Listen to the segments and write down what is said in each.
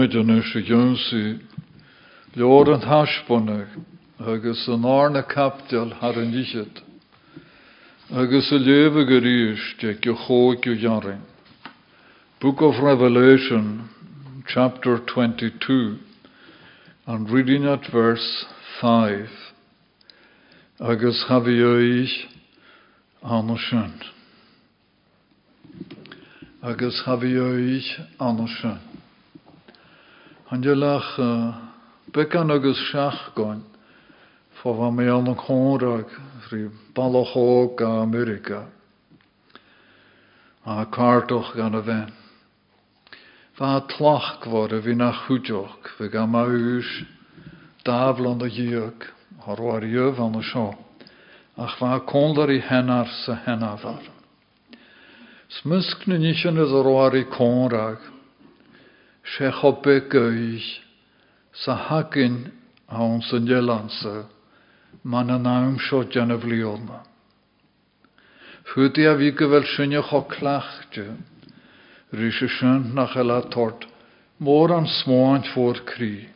Imid an is a Jonsi, Leor an Hashbonach, agus an Arna Captel har an Ichet, agus a Lewe Geries, de go chóig go jaring. Book of Revelation, chapter 22, and reading at verse 5. Agus chavioi anashin. Agus chavioi anashin. Handelach bekan agus seach goin, for van me an chonrag, fri balachog a Amerika. A kartoch gan a ven. Va tlach goedjok, we gaan maar huis, tafel aan de juk, har war je van show. Ach va konder i hennar se hennavar. Smuskne nischen is er war i She hoppe geich, sa hakin a ons en jelanse, man an naum scho jan of liolma. Fyti a vi gevel sjunje cho klachtje, Rysje sjön nach hela tort, voor kri.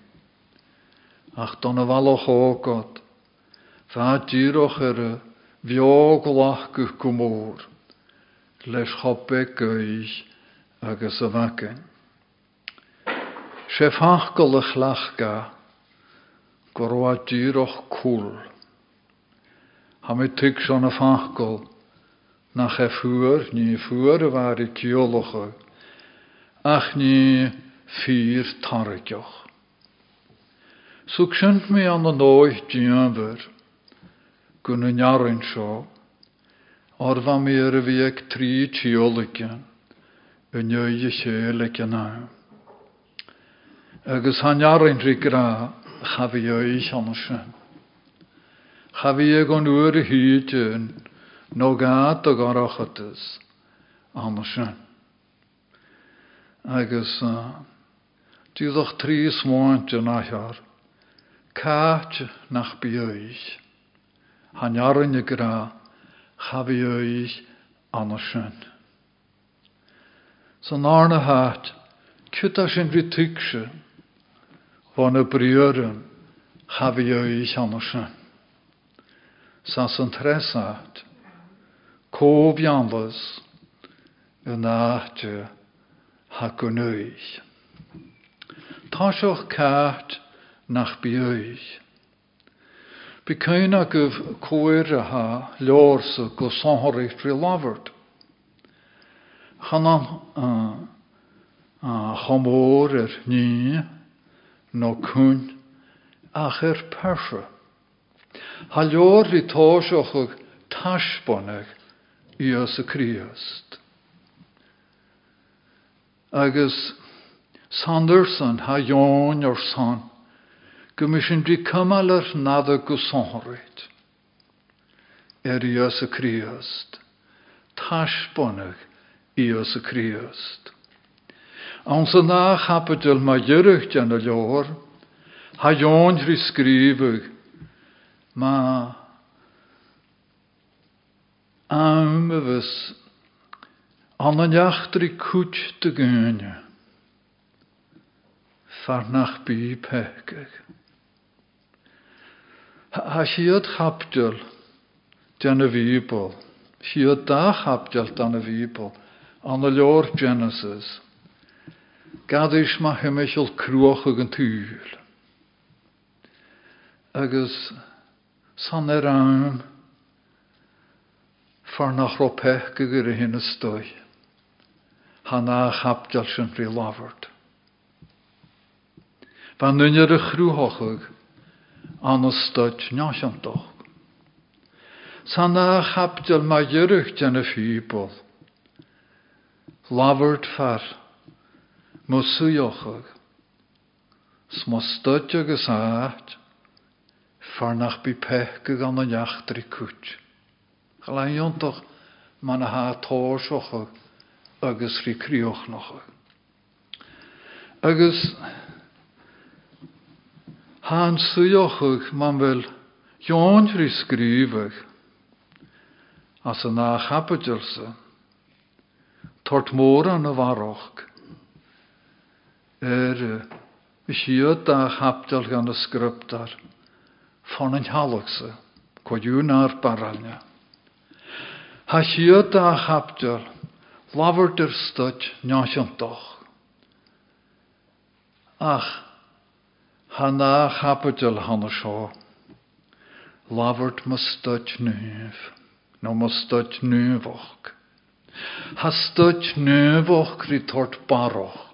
Ach dan a valoch ågot, va dyroch er viog lach guch gomor, les. Sef hachgol a chlachga, gorwa dyroch cool. Ha me tig son a fachgol, nach e fuer, ni fuer war i kioloche, ach ní fír targeoch. So ksynt mi an an oich djönver, gun yn jarin sio, orfa mi er vi ag tri tioligen, yn jöi sjöligen na. Agus han jarin ri gra, chafi jöi chansen. Chafi ag an ur hydyn, no gad ag arachatus, ansen agus dúach trí smáinte nachar, cáte nach bíoich, Hanjarinne gra chabíoich anna sin. San ána hát, ciúta sin bhí tuigse, bhana briúrin chabíoich anna sin. Sa san tresát, cóbheanlas yn náte ha gonnuich. Tá seoch cáart nach go santhairt fri labhart. Chan ar ní nó cún ach ar perse. Ha leor í táiseach taisbonnach í as a críast. agus Sanderson ha jón or san, go mis sin dí cumalar nada go sanharit. Er i as a críast, taisbonnach i as a críast. An sa ná chapadil ma djurucht an a leor, ha jón rí skrifug, ma an de gönne. Far nach bí pekeg. Ha siad chapdul den a víbal. Siad da chapdul dan. An leor Genesis. gadúis má thuimiisiil cruacha an túúil. Agus san er ar an far nach ropeh go gur hinna stoi, Tá ná chapdeal sin frí láhart. Ba nunnear a chrúthachuig an stoid neantoch. San ná chapdeal má dheireh dena fíbal, Labhart fear, far, mo suochug. Sma stod agus áit, far nach bí pech gan an jachtri kút. Galaiontoch man a ha tósocha agus rí críoch nocha. Agus há an suochuch man Joon rí scríbeh as an ná chapadilse, tort mór an a bharoch er siad a chapdal gan y sgryptar ffon yn halwgsa, codiwn ar baralnia. Ha siad a chapdal lafur dyr styd doch. Ach, ha na chapdal hanna sio, lafurt ma styd nuf, no ma nufach. Ha styd nufach ry tort baroch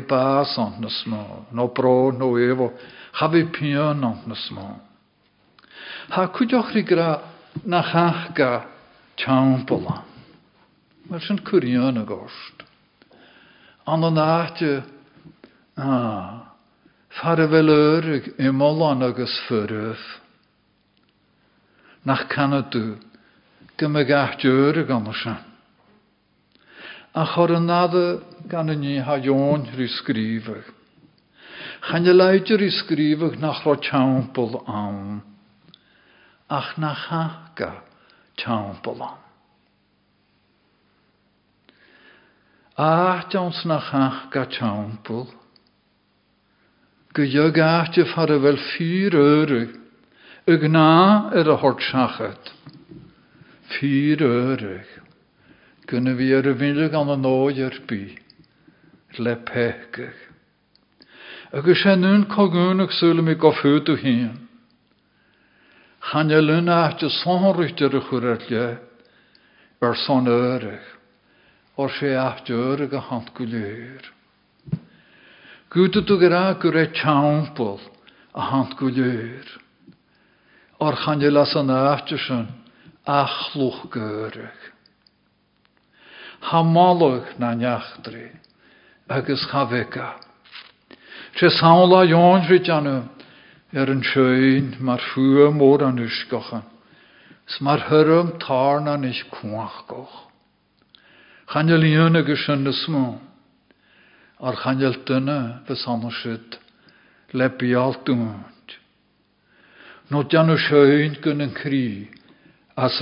Bas ont na smó, no bro no evo, chafi pion ont na smó. Ha cwydioch ri gra na chach ga tiampola. Mae'r sy'n cwrion y gost. An o'n ahtio, ah, ymolon agos ffyrf. Nach an o sy'n. A chor yn nada gan y ni ha ion rhy sgrifach. Chan y leidir i sgrifach nach ro tiampol awn. Ach na chaga tiampol awn. A dawns na chaga tiampol. Gydag ahtio far y fel ffyr yrig. Yg na er y hort siachat. Ffyr yrig. Kunnen we er windig aan een ooier bij. Le pekig. Agus sé nun cogunach súla mi go fútu hían. Channe luna te le ar son örech, or sé örech a hand go léir. Gúta tú gur gur a hand. Or channe las an sin achluch görech. Hamalach na neachtré agus chaveca. Se saola jónrit anu er an sjöin mar fua mór an usgochan. S mar hyrrum tarna nis kuach goch. Chanel líon agus sin. Ar chanel dynna fys annasid le bialt dŵnt. No dianu sjöin gyn yn cri as.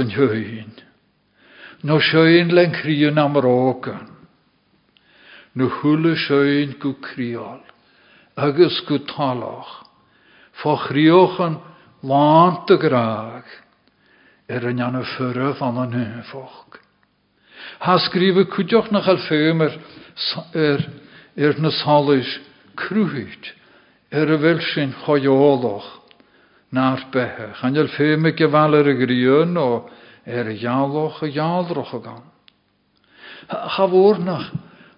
No sjöin len krion am råkan. No hulle sjöin gu kriol. Agus gu talach. Fo chriochen lant de graag. Er yn anna fyrra van an hynfoch. Ha skriwe kudjoch nach al fömer er, er na salis kruhit. Er y fel sy'n choioloch na'r behe. Chan al fömer gefaler y grion o er jaloch a jaldroch gaan. Ha woor nach,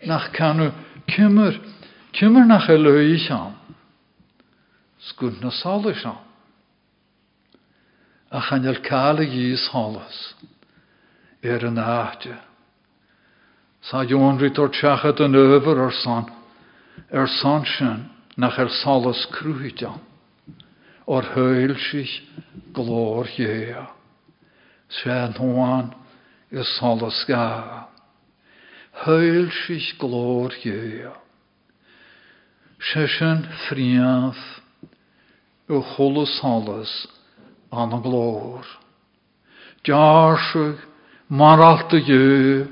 nach kanu kummer, kummer nach a leis aan. Skund na salis aan. A chan el kale gis halles. Er een ahtje. Sa tjachet an. Er sanchen nach. Or heul sich glor. Sven hoan is solas ga. Heul sich glor jea. Session friaf u cholas solas an a glor. Jarsig maralta je,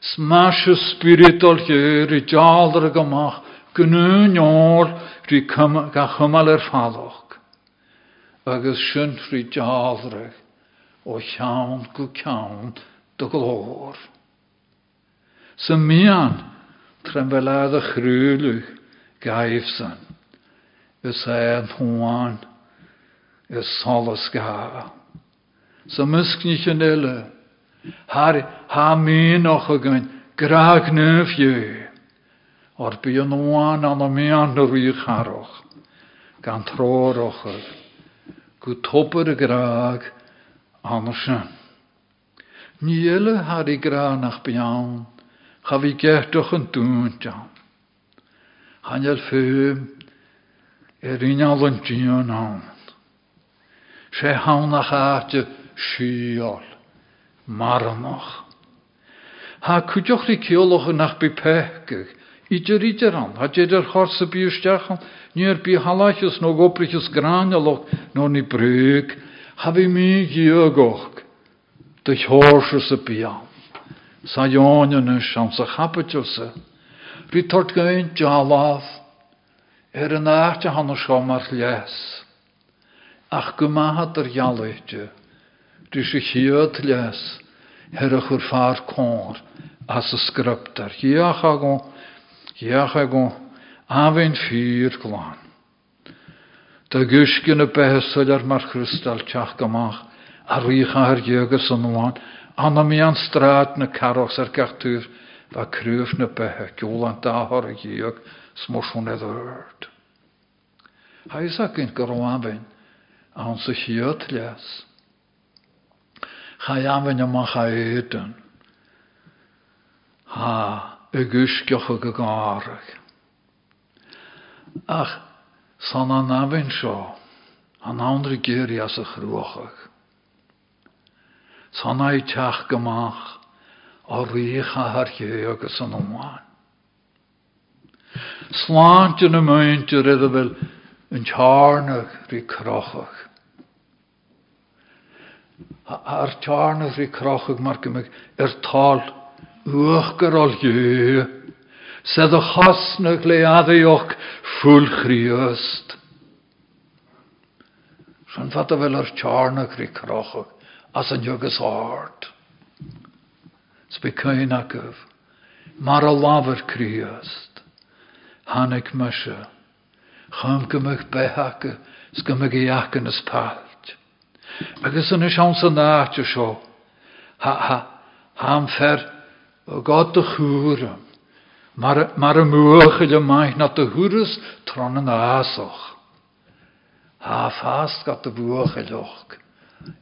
smashe spiritual je, ri jaldra gamach, gnu njor, ri ga chymal er falloch. Agus sy'n ri jaldra o llawn go ceann do glór. Sa mian tren fel a chrúluch gaifsan, is een hoan, is solas ga. Sa musknich yn ille, har ha mi noch agyn, graag neuf je. O'r bu yn oan an o mi an yr wych haroch, gan tro'r ochr, gw topper y graag an o sy'n. Ni ille har i gra nach bian, cha fi gertoch yn dŵn jan. Hanel fym, er un al yn dion awn. Se hawn nach aatje siol, maranoch. Ha cwdioch ri cioloch yn ach bi pechgych, Idir idir an, ha jeder chorsa biústeachan, níor bí halachas nó goprichas gránaloch nó ní brug, ha vi mi giogoch, de chorsa sa bian. Sa jónjana sam sa chapatjosa, ri tort gain jalaf, er yn achte han sio mar les. Ach gymahat yr ialaitio, ri si chiad les, her chur far cór, as a scriptar. Hiach agon, hiach agon, gysgyn y behesol ar mar chrystal tiach gymach, a rwych ar jögus yn wan, anna mi an straat na caros ar gartúr, va krúf na behe, gjólan dahar a an sa hiot les. Chayamin yma chaedyn. Ha, y gysgioch y gygarach. Ach, san an afyn sio, an awndri gyri as y chrwachach. San ai tiach gymach, o rych a har agus an omwan. Slant yn y mynt yr iddo fel crochach. Ar tiarnach rhi crochach mar tal. Sedd o chosnach le addeioch ffwl chriast. Rhan fata fel ar tiarnach as yn jögus art. Sbikain akov. Mar a laver kriast. Hanek masha. Cham gymach behake. Sgymach i ac yn yn naach sio. Ha, ha, ham fer o god dy. Y mwch y maich na dy hwrys tron yn asoch. Ha fast gat dy bwch y loch.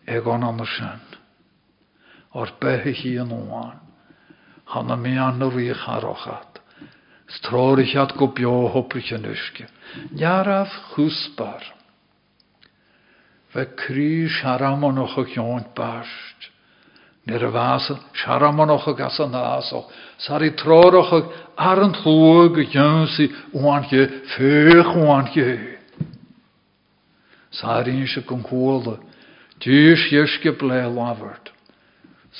Egon an sy'n o'r behe hi yn oan. Hanna mi an yr wych arochat. Strorich at go chwsbar. Fe cri siaramon o'ch o'ch iont bast. Nir y fas, siaramon o'ch o'ch as yn asoch. Sari tror o'ch o'ch ar eisiau gynghwylda. Dys ysge ble lafart.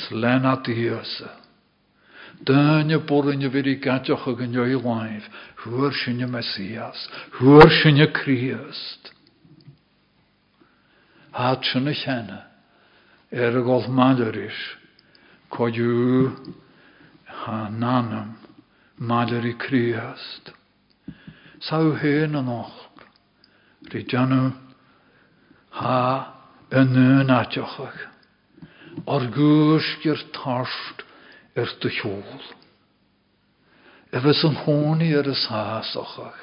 Slena diasa. Dyna bwrn y fyr i gadioch ag yn o'i laif. Hwyr sy'n y Mesias. Er y gol malerish. Coediw ha nanam. Maleri Christ. Saw hen. Rydjanw ha yn atiochach. Ar gysgyr tarst er dy hjól. Efes yn honi er ys hasochach.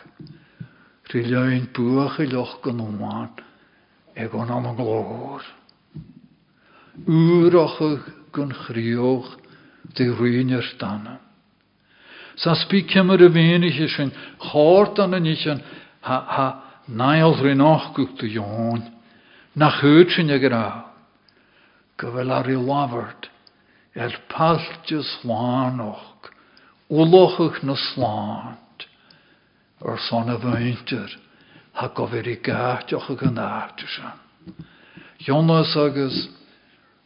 Buach i loch gan. Úrachach gan chrioch dy rwyni'r danan. Sa fenig is yn chort an ich ha, ha nail rhywnoch gwch dy ion. Na chyd sy'n y graf go bhfuil ar i labhart ar pallte sláánach, úlochuch na a bhainter ha go i a. Jonas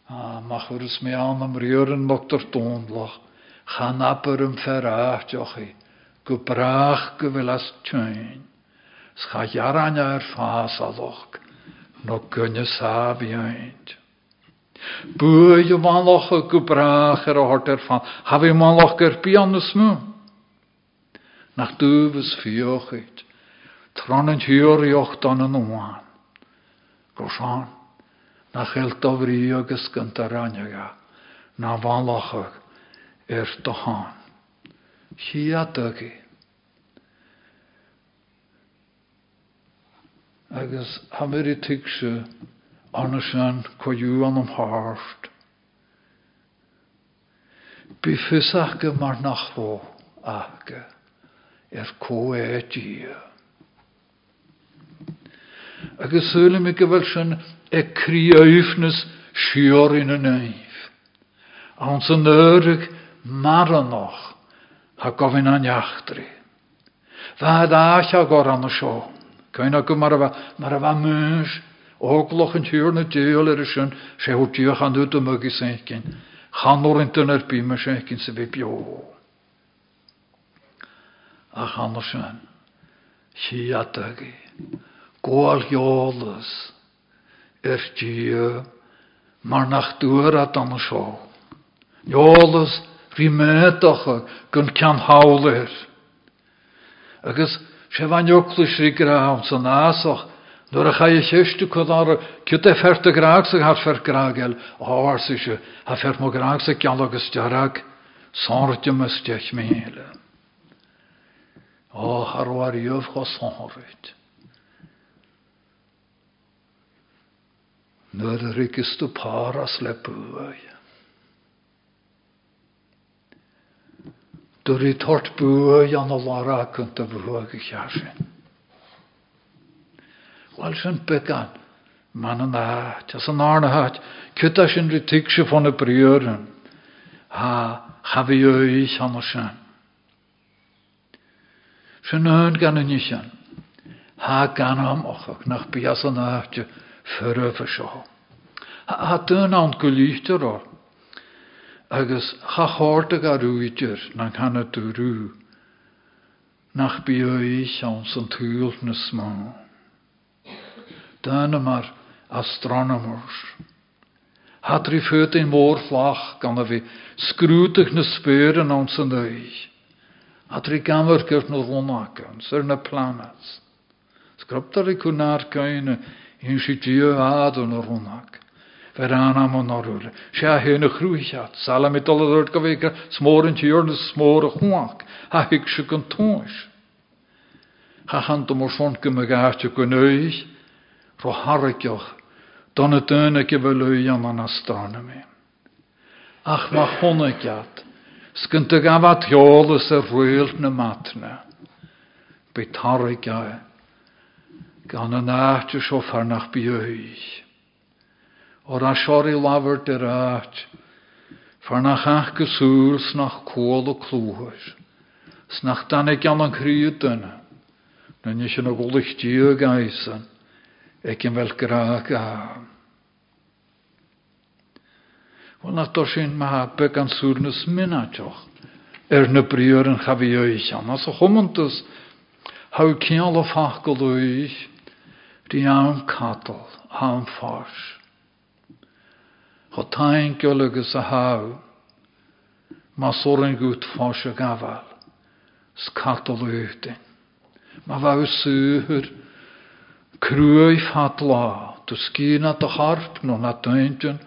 mach is mé an am riúren motar tónlach, chan apar am fer áteochi, go brach go bhfuil as tuin, scha jaran ar fás aloch, no gunne sa bhíint. Bwy yw loch y gwbrach ar bian y smw. Nach. Na fri agus gynta ranyaga, na fanlachag er dohan. Hi a dygu. Agus hamir i tigse anasyn coiw an am harst. Bifysach gymar nachro age er co e Agus sylim i gyfel sy'n e criaifnus sior in yn eif. A'n sy'n yrig maranoch a gofyn an iachtri. Fa dach a gor an y sio. Cain ag mar a mar a fa mwys. Ogloch yn tiwr na diol er ysyn. Se hw diolch an yr bim y seikin se fi bio. A. Gwael iolus. Er dio. Mar nach dŵr a dan y sio. Iolus Rhi médacha gon cean hálir. Agus sé bhain joclus rí grám san násach, Dor a cha i cheiste chud ar ciut é ferta graag sa har fer graagel áhar sa se ha fer mo graag sa cean agus dearag sáirte me steich méile. Ó harhar iomh go sárit. Nuair a rigus tú páras le buai. Dwr i tort bwy an o lara cynt y fwag i chiasin. Wel sy'n bygan, man yn ddat, as yn arna hat, sy'n rytig sy'n ffon y briwr Ha, chafi oes an o sy'n. Sy'n yn gan y nisan. Ha gan am ochach, nach bias yn sio. Ha dyn awn gylíchtar o'r agus chachorta a rúidir na chana tú rú, nach bí an san túil na smá. Dána mar astronomers. In flach gan a vi skrútach na spéren an san dweich. Hatri gamar gyrt na ronakan, syr na planets. Skraptar i kunar kaine, in dio adon na ronak ver aan am an orúre. Se a héna chrúiseat, sala mi doladúirt go bhéice smór an tíor na smór a chuach, ha se gan tóis. Ha chan do mór son go me gáte go nuis, ro harricioch, donna duna go bhfuil an an astronomy. Ach ma chonagiat, sgynt y gafad heolus a rwyl na matna, tarrigia, gan an áte sio farnach bioich. Or a siori lafur dy rach, far nach ach gysŵl snach cwol o clwhys. Snach dan ag an cryd dyna. Na ni sy'n ogolych dio gaisan, ag fel graag a. Wel na to sy'n mahabeg gan sŵr nys minatoch. Er na yn chafi oes an. As cial o ffach golwys, di am catol, am ffars. Cho tain gylygus a haw, ma sorin gwyt ffos y gafal, sgatol ydyn. Ma faw sŵhyr, crwy ffadla, dy sgyn a dy harp no na dyndion,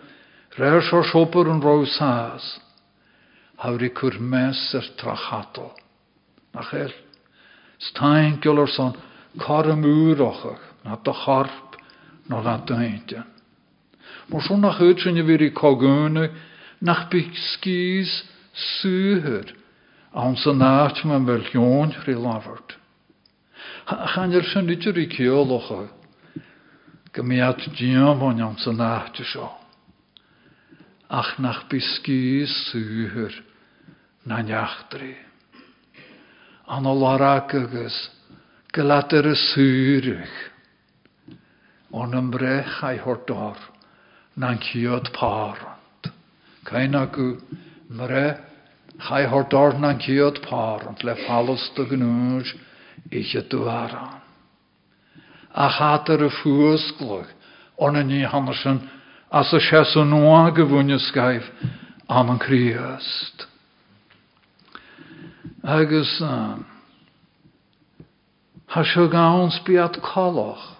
reir sor siopr yn rhaw sas, hawr i cwr mes yr trachatol. Na chael, stain gylor son, cor y mwr ochach, na dy harp no na dyndion. Maar zo nach weer i kogune, nach bych skis suher, aan zijn nacht men wel joon gelaverd. Gaan er zijn niet er keologe, gemiat dien van aan zijn nacht zo. Ach nach bych skis suher, na jachtri. An a gelatere surig, on een brech hij hoort daar na'n ciod parant. Cain mre chai hordor na'n parant le falus dy gnwys ich y dwaran. A chater y ffwysglwg on y ni hanesyn as y yn.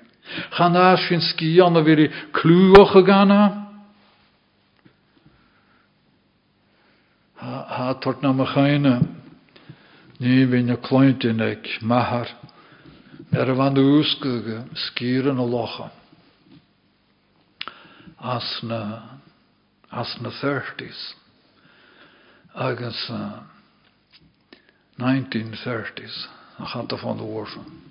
Chan a sy'n ski anna vi clwach y gana. Ha, ha tort na machaine. Ni vi na klointin ek mahar. Er van de úskuge skieren a lochan. As na, as na 30s. Agus uh, 1930s. A chanta van de oorson.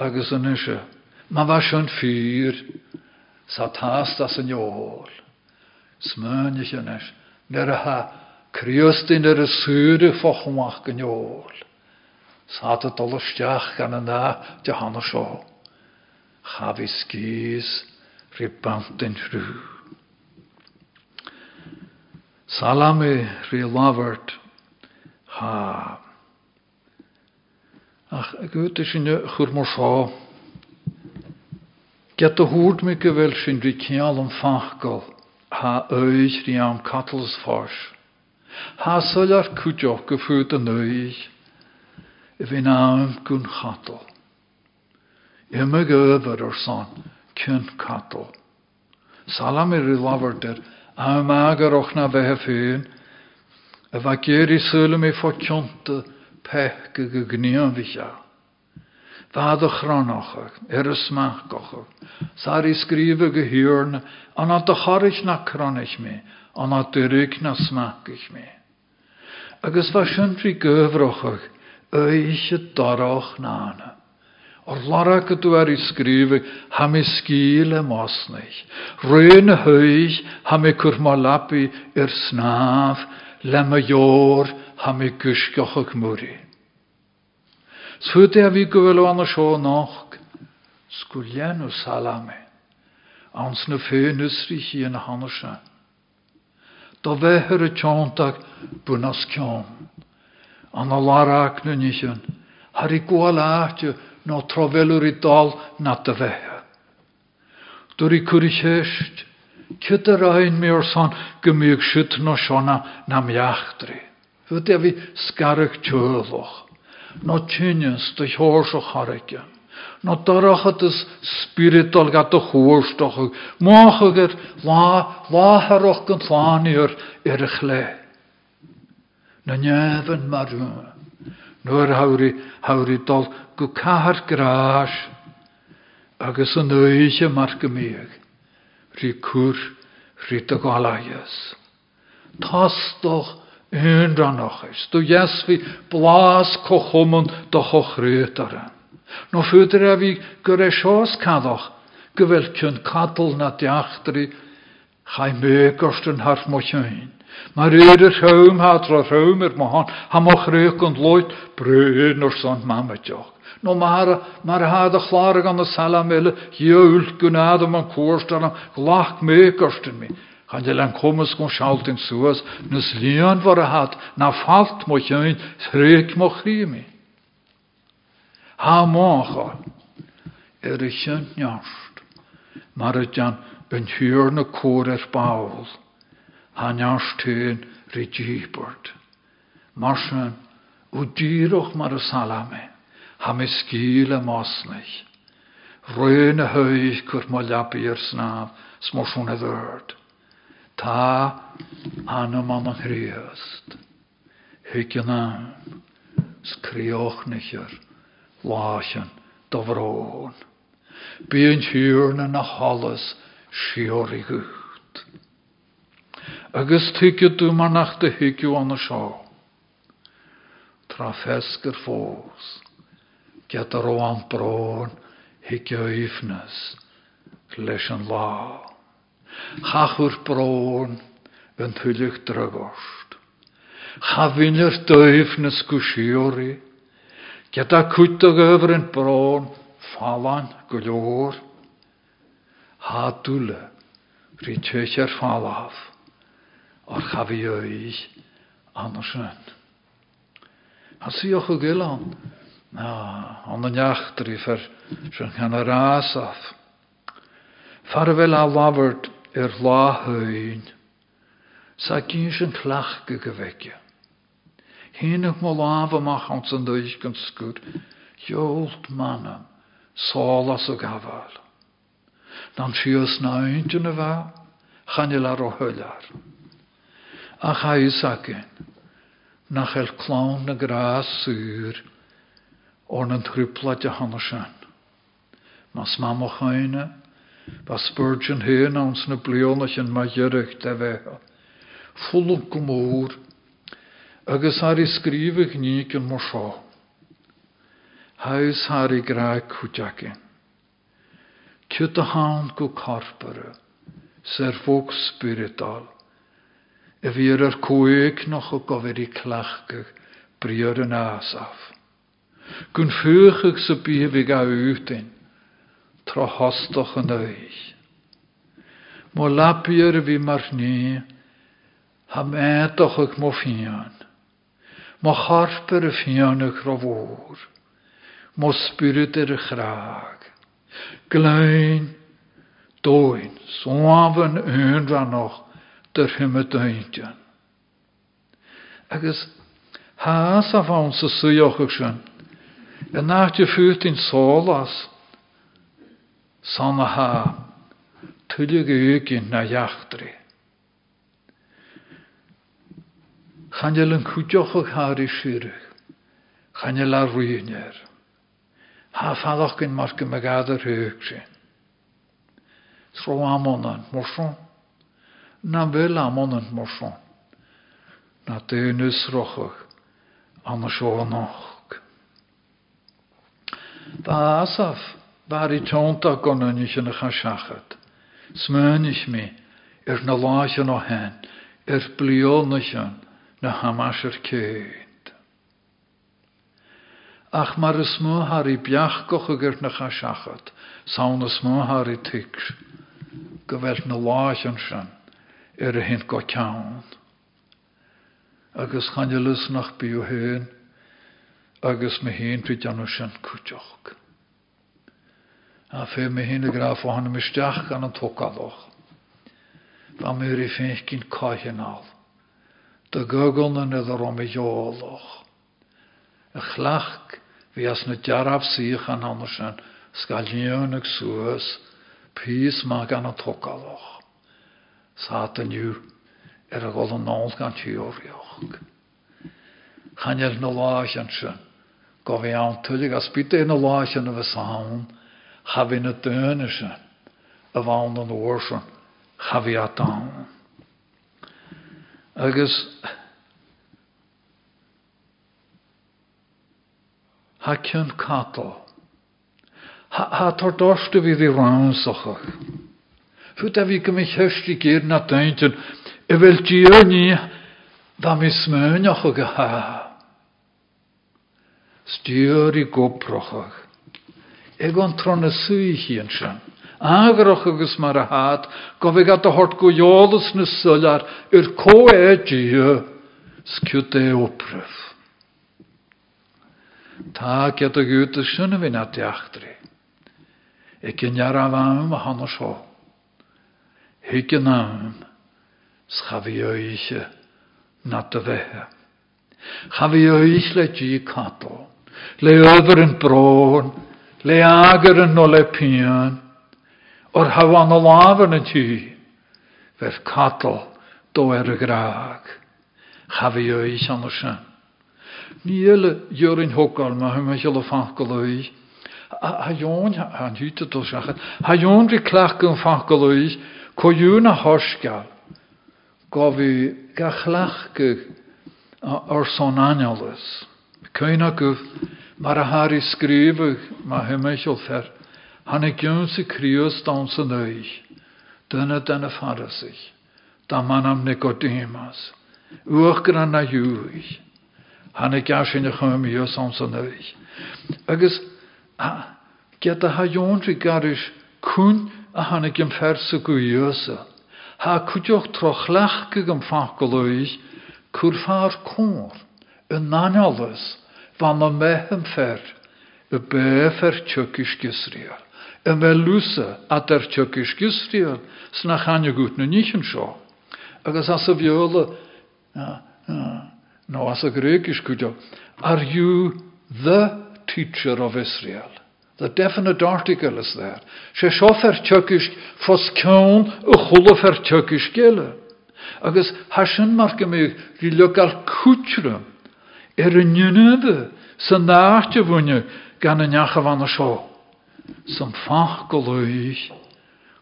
Agus yn isio. Ma va sy'n ffyr. Sa tas das yn iol. Smyn ich yn is. Ner a ha criostyn er y sŵr y ffochmach yn iol. Sa dolwstiach gan hanna. Chafi skis ribantyn rhyw. Salami ri ha. Ach, is in chur mor seo. Get de hoed me gewel sin ri kial am fachgal. Ha ois ri am katels fars. Ha solar an. If in am kun chatel. Imme geöver or son kun katel. Salami ri lavert er a magar och na a pech go go gníon bhíse. Bhad a chránacha, ar a smachgacha, Sari scríbe go hiúrna, an a do choris na chránis mé, an a durig na smachich mé. Agus bha sintri göfrochach, éise darach nána. Or lara go dú ar i scríbe ha mi scíle másneich. Rwy'n hyich ha mi cwr ma lapi i'r snaf, le ma jór ha mi mwri. Svute a vi gwelo an o sio noch, salame, ans na ffyn ysrich i yn hanersa. Do feher y tiontag bwnas cion, na har no trovelur i dal na dy fehe. Dwr i cwrich hysht, ein mi no na. Fyd e fi sgarach tjölwch, no tynions dy hors o charigja. No darach at ys spiritual gat o chwrstoch, moch agor la, la haroch gan llani'r i'r chle. Na nefyn marwn. Nuair hawri, hawri dol go cahar grás agus an nuige mar gomíag, rí cúr rí a unranochis, du jesfi blas cochomon do chochrétara. No fuidir a bhí gur é seos cadach, go bhfuil cún cadal na deachtri, chai mé gorsten harf mo tjöin. Maar er schaum hat ra schaum er mahan, ha moch reuk und loit brun or son mametjoch. No maar maar ha de chlare gan de salamelle, jeul gunade man koorstellen, glach meekersten mi. Kon schalt in soas, nus lian war er hat, na falt moch ein, schreek moch rimi. Ha mocha, er is jönt njast, maar het jan een huurne koor er baul. hanjarstyn ridjibord. Marsen, u dyroch mar y salame, ha me skile mosnich. Röne höich kur mo lapir snav, smorsjon e vörd. Ta anu man an hryöst. Hyggjena, skriochnicher, lachen, dovron. Bíon hiúrna na hallas siúí gut. Agus tuice tú mar de hiiciú anna seo. Tra fesgur fós, get ar ó an brón hiice ifnas leis an lá. Chachúr brón yn thuilich dragost. Chafinir döifnas go siúri, Gyda cwta gyfer yn bron, falan, gwlwr. Ha dwle, rhi tysir falaf, o'r chafi oes, anasyn. Ha siwch o gylan, na, ond yn iachtri fyr, sy'n chan yr asaf. A er la hyn, sa gyn sy'n clach gygyfegio. Hínach má láfa amach an san dúis gan scúd, Jolt manam, sálas a gafal. Dan sios na eintje na va, chanil ar o hyllar. A chai sagin, nach el clown na gras súr, a hannasan. Mas Ba Spurgeon hyn ans na blionach yn maierych de fecha. Fwlwg gwmwr, agos ar i sgrifach nig yn mor sio. Haes har i graag cwdiagin. Cyd a hawn gw corpora, ser fwg spiritol. Y fyr yr cwyg noch o gofyd i clachgych briod yn asaf. Gwn ffwych ag sy'n byf i gael tro hostoch yn eich. Mo lapier fi mar ni, ham edoch ag mo fian. Má charper y fian y chrofwr. Má spirit yr y chrag. Glein, doin, swafen yn ranoch dyr hym y dyndian. Agus, haas a fawn sy syioch ag sy'n. Y nach dy ffyrt in solas. Sanna ha, tylig ygin na jachtri. Chanel yn cwtioch o'ch har i sirych. Chanel ar. Ha ffaddoch gyn mar sy'n. Tro amonan, morson. Na fel amonan, morson. Na dynus asaf, Bari tónta gonaine sin na chasachad. Smuis mé ar na láan ó hen, ar blionna sin na hamasir céint. Ach mar is smóthaí beach gocha gur na chasachad, sána smóthaí tis, go bhfuil na láan sin ar a hin go cean. agus chaine lus nach bíú héin agus me héon tú deanú sin cúteoch. A fe me hyn y graf o hann misteach gan an tocaloch. Fa mi ri ffeich gyn cochen al de gogon yn ydw rom i joloch. Y chlach fi as na jaraf sych an andersen skal nion ag suas pys ma gan a tokaloch. Sat yn yw er a gol yn nôl gan tiorioch. Chanel na lach an i tylig as lach an. Chafi na dyn sy'n. Y fawn yn orsyn. Chafi a dawn. agus ha cyn catol. Ha, a gyr na deintin, e vel dioni da mi smönach aga ha. Styr i goprochach. Egon tron y swych i'n sian. Agroch agus mar a hat, go bhí gat a hort go jólas na sullar ur có édí sciút é opref. Tá get a gút a sinna hí na teachtri. I cyn ar a fam a yn am, schafi oeise na. Chafi oeis le yn bron, le agar yn no le pian, o'r hawan o lafan y tŷ, fer catol do er y graag. Chafi oes an o sy'n. Ni yle yw'r un hogal ma hym eich yle ffacol oes. Ha jón an húta tó seachan. Ha jón ri clach gon fach go luis, co jún a hosgal. Go vi ga chlach go ar son anjalas. Cwyna go mar a har i skrifig ma hymeichel fer. Han ik jön se krios dan se nöig. Dyna dyna fara sich. Da man am Nicodemas. Uach gran na júig. Han ik jas in de chum jus an se nöig. Agus get a ha kun a han ik im ferse go jösa. Ha cwtioch trochlach gym ffach golwys, cwrffa'r cwr, y nanolus, van y mehem fer, y befer tjökish gysriel. Y melusa at er tjökish gysriel, sna chanya gut na nichen sio. Agus as y viola, no as y grekish cwtio, are you the teacher of Israel? The definite article is there. Se sofer tjökisk fos kjón u chulofer tjökisk gele. Agus hasin marke me ri lokal kutrum. Er een njunebe, sa naartje wunje, gan een jacha van a sjo. Sam fach goloich,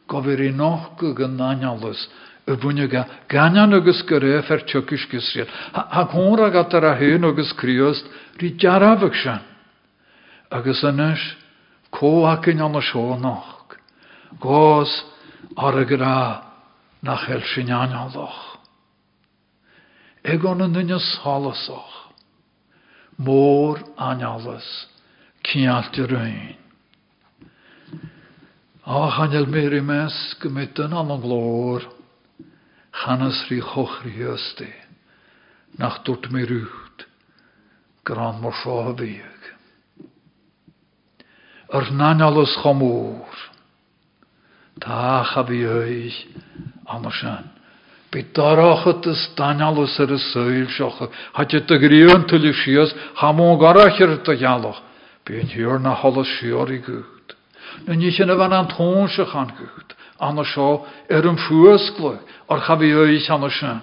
go vir i noch go gananjalus, y wunje ga, ganyan agus gare fer tjökisk gisriel. Ha hwnra gatar a hen agus kriost, ri jarafag sian. Agus anes, cóhacin an na seónach, gós ar a gra nach hel sin analoch. Eg an an dunne sálasach, mór anjalas, cialte rein. Ach anjal méri mes gymitten an an glór, chanas rí chochri höste, nach rúcht, gran ar bhí éis an sin. Be darachad is danalus ar a saoil seocha, Hat je a gríon tuú sios chamó garachir Bí an hiúr na hallas siúí gut. Na ní sin a bhan an tónse chan gut, anna seo ar an fuascla ar cha bhí éis an sin.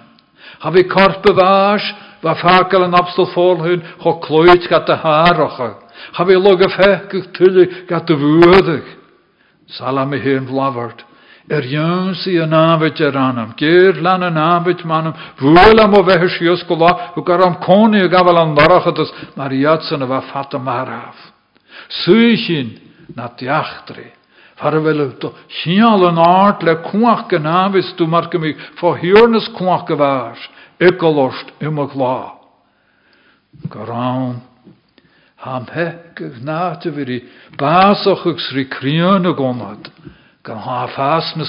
Ha bhí carpa bháis, ba fakel an abstal fólhún cho clóid gat a háracha. Ha bhí log a fechcuh tuile gat a bhuaadach. Sala mi hyn Er jönsí a nábit ar anam, géir lean a nábit manam, bhúil am o bheith sios go lá, hu gar am cóni a gafal an darachatas, mar iadsan a bheith fata maraf. Sui sin na diachtri. Far bhfuil sial an art le cuach gan nábis tú mar go mi fá hiornas cuach go bhás, ikolost imach lá. Gorán Ham hek gnate viri basochugs ri krione gan ha fas na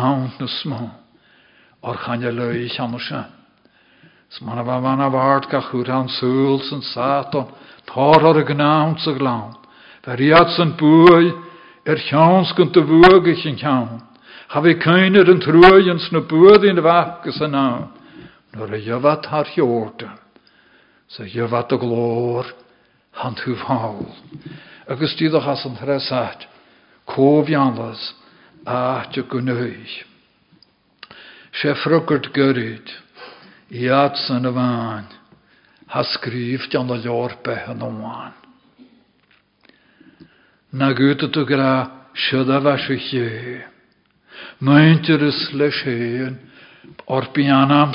haunt na smo, or chan je lui chan se. Sman va van a vart ga chur an suls en satan, tar ar a gnaunt sa glaun. Ver san bui, er chans kunt de vuge in chaun. Ha vi keiner en truijens na in de wakkes an. Nor a sa o glor han. Agus dyddoch as yn thresat, cof ianlas, a ty gwneud. Se ffrwgwrt gyrryd, iad sy'n y fan, ha dian o lior beth yn o'n. Na gwyt ydw gra sydd a lle. Mae'n dyr ys leis hyn, o'r a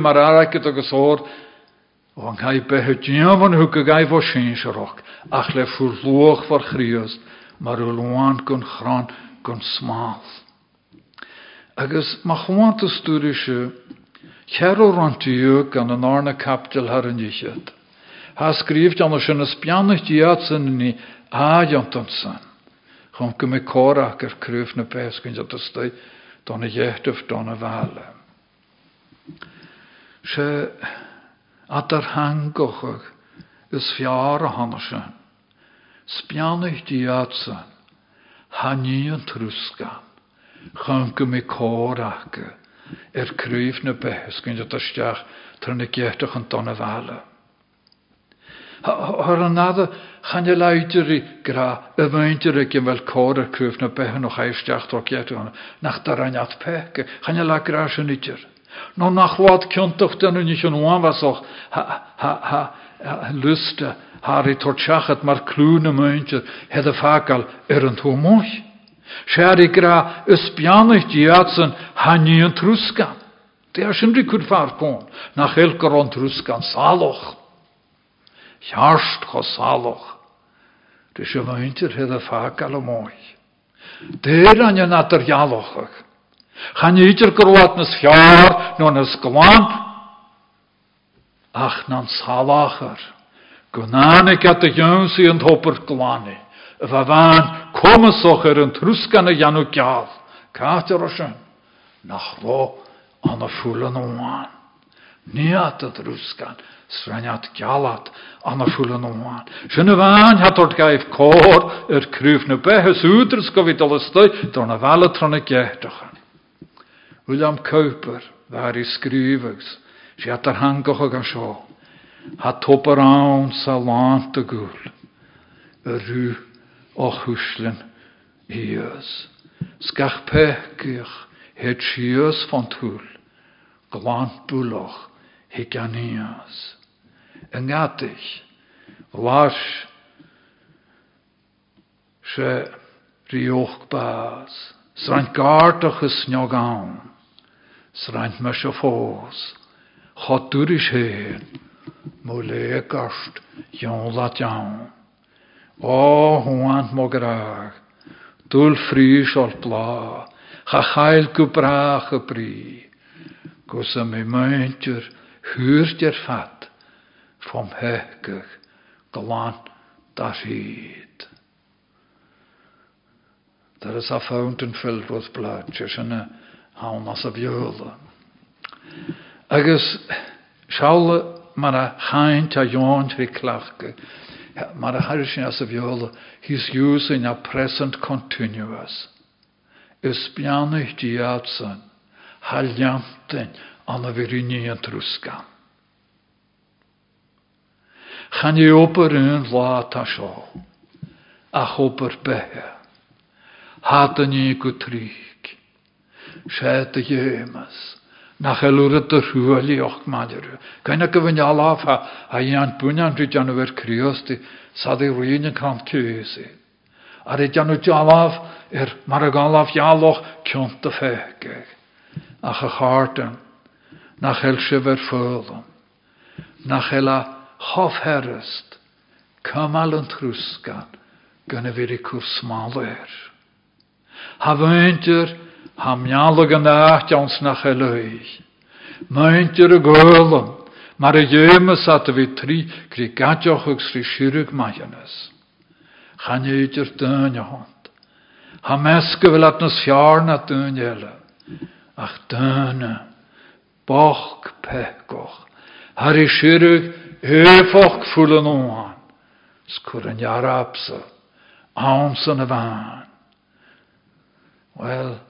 mar araket agus ór, ó an gai bethe diaman hu go gaibh sin seach, ach le fúr loch war chríost, mar u loáin gon chrán gon smáth. Agus má chuánta stúrise, chearú rantíú gan an an díisiad. Tá scríft an sin ájantan san. Chum go mé córach ar cruúh na a staid, dan dan fale. Se at er hangochig is hanse. Di atsa. Hanni yn trwsgan. Chyngu mi córach er kryf na bes gyn jyt ysdiach tryn y gechtach dan y fale. Har an nada chan je luider gra ag yn fel cor yr cwf na behen o'ch eisteach tro getu hana nach dar an at peke chan je la gra No nach wat nicht an was auch ha ha ha luste har i tortschachet mar klune muntje het de fakal er een tomoch. Scher i gra uspianig diatsen hanni en truskan. Det er sin rikur farpon nach elker on truskan saloch. Hjarst go saloch. Muntje het de fakal o moch. Det er an je natter jalochach. Chan idir gyrwad nes fiar no nes gwan. Ach nan salachar. Gwnanig at y ynsi yn hopper glani. Y fa fan comasoch er yn trwsgan y janw giaf. Cater o sy'n. Nach ro an y ffwlan o wan. Ni at y drwsgan. Sraniat galat an y ffwlan o wan. Sy'n y fan hat o'r gaif cor yr cryf na behes údrs gofid al ystau. Dorna vala tron y gehtach. William Cowper, waar is skrivers, si at ar hangoch ag an seo, ha topar awn sa lant y gŵl, y rŵ o chwslen ios. Sgach pechgych het sios van tŵl, glant bwloch hig an ios. Yngadig, las se rioch bas, sraint gartach Sraint me se fós. Is héin. Mú le gast. Jon la jaun. Ó, húant mo graag. Dúl frís ol blá. Cha chail go brach y brí. Húrt er fat. Vom hekig. Galan da hyd. There is a fountain filled blood. Just in a hán as a bheola. Agus seála mar a chaint a jóint fi clachge, mar a hair sin as a bheola, he's using a present continuous. Is bianich diadsan, haliantin an a virini an truskan. Chan i un lá ta seo, ach oper behe, i sé a dhémas. nach elúra a rúalí och maidirú. Gaine go bhain aláfa a dhéan buan rí deanú bhar críosti sa é roiine can cúí. A ré deanú dealáh ar mar a gáláh dealoch ceanta féige. A cha chátan nach heil se bhar fólam. nach heile chofherist, cymal yn ha meallag an ácht ans nach eluig. Maintir a gölum, mar a dhémas at a vi trí kri gatjochugs rí siúrug maianas. Chan éidir dönja hond. Ha meske vel at nas fjarna dönjele. Ach döne, boch pekoch. Har i siúrug öfoch fullen oan. Skur an jarapsa, aansan a van. Well,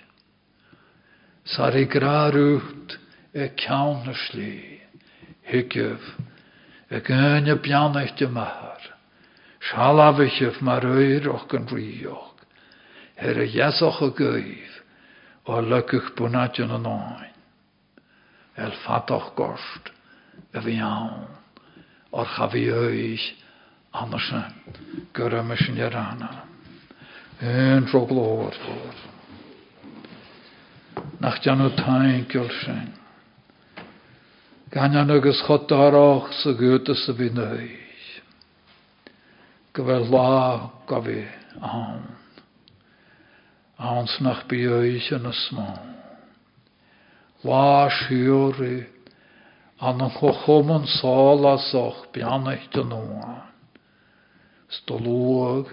Sar i grarút e cean na slí, hiigeh e gine beannachte mahar, mar a gaomh ó lecuch bunatean an áin. El bhí ann, or chabhí éis anna gur a me sin arana. Yn troglóir fór nach deanú tainceil sin. Gan agus chodáach sa gúta sa bhí nuis. Go bhfuil lá go bhí an. Ans nach bíéis an na smá. Lá siúri an an sálasoch beannacht an nóáin. Stolóag,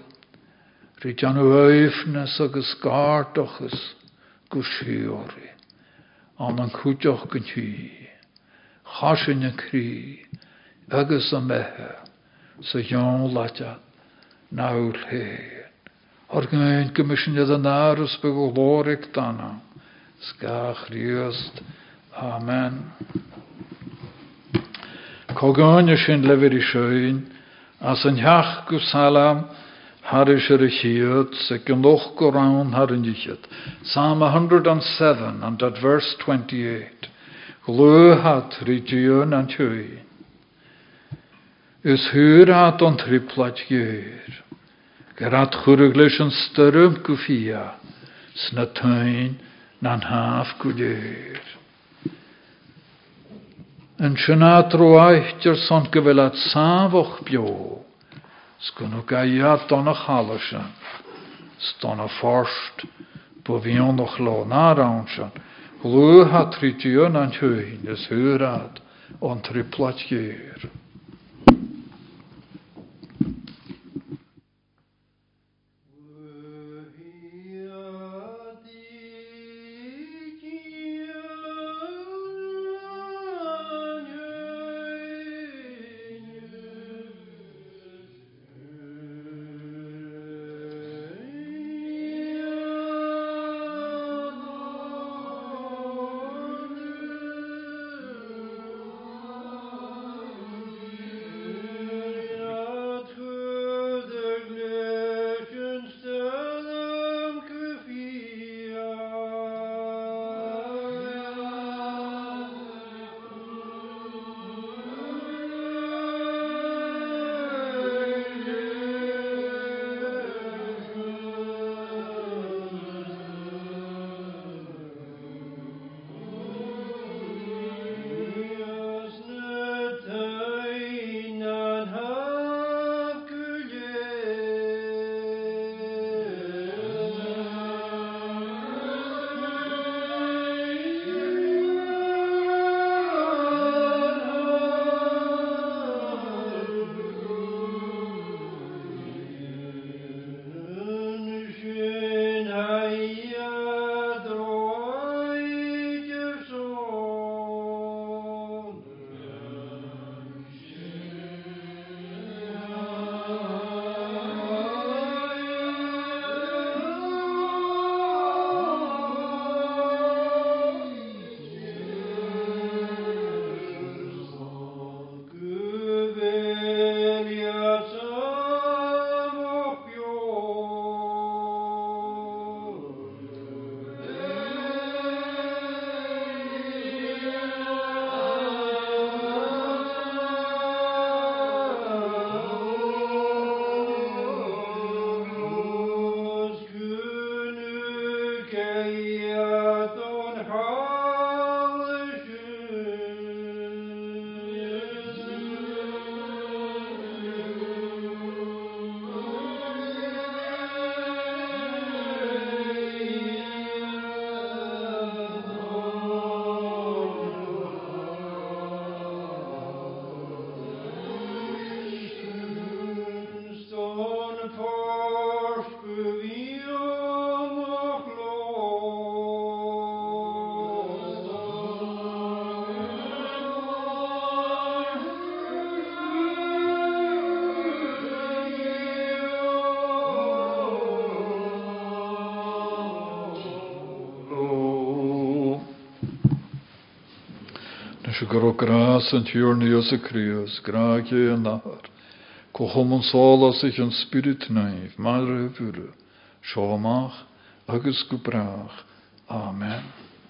rí deanú éifnes agus gátochas go siúri. an an chúteach go tí. Chasin na crí agus a methe sa Jean laite náil héin. Ar an náras be go glóric dana. Amen. Cogáine sin lefir i seoin, as har is er a chiad, se genoch go raun har an dichet. Psalm 107 and at verse 28. Glö hat ridion an tjöi. Is hyr hat on triplat. Gerat churig leis an styrm go fia, sna tuin nan dyr. Yn sianad rwaith yr son gyfelad safoch bio. Sgwnnw gaiad don y chalysyn. Ston y fforst. Bo fi ond o'ch lo na rawn sian. Glw ha tridion an o'n triplat. Go gras an tíorníos a críos, gráige an nahar. Ko chom an sála sich an spirit naif, mar a bhure, seomach agus.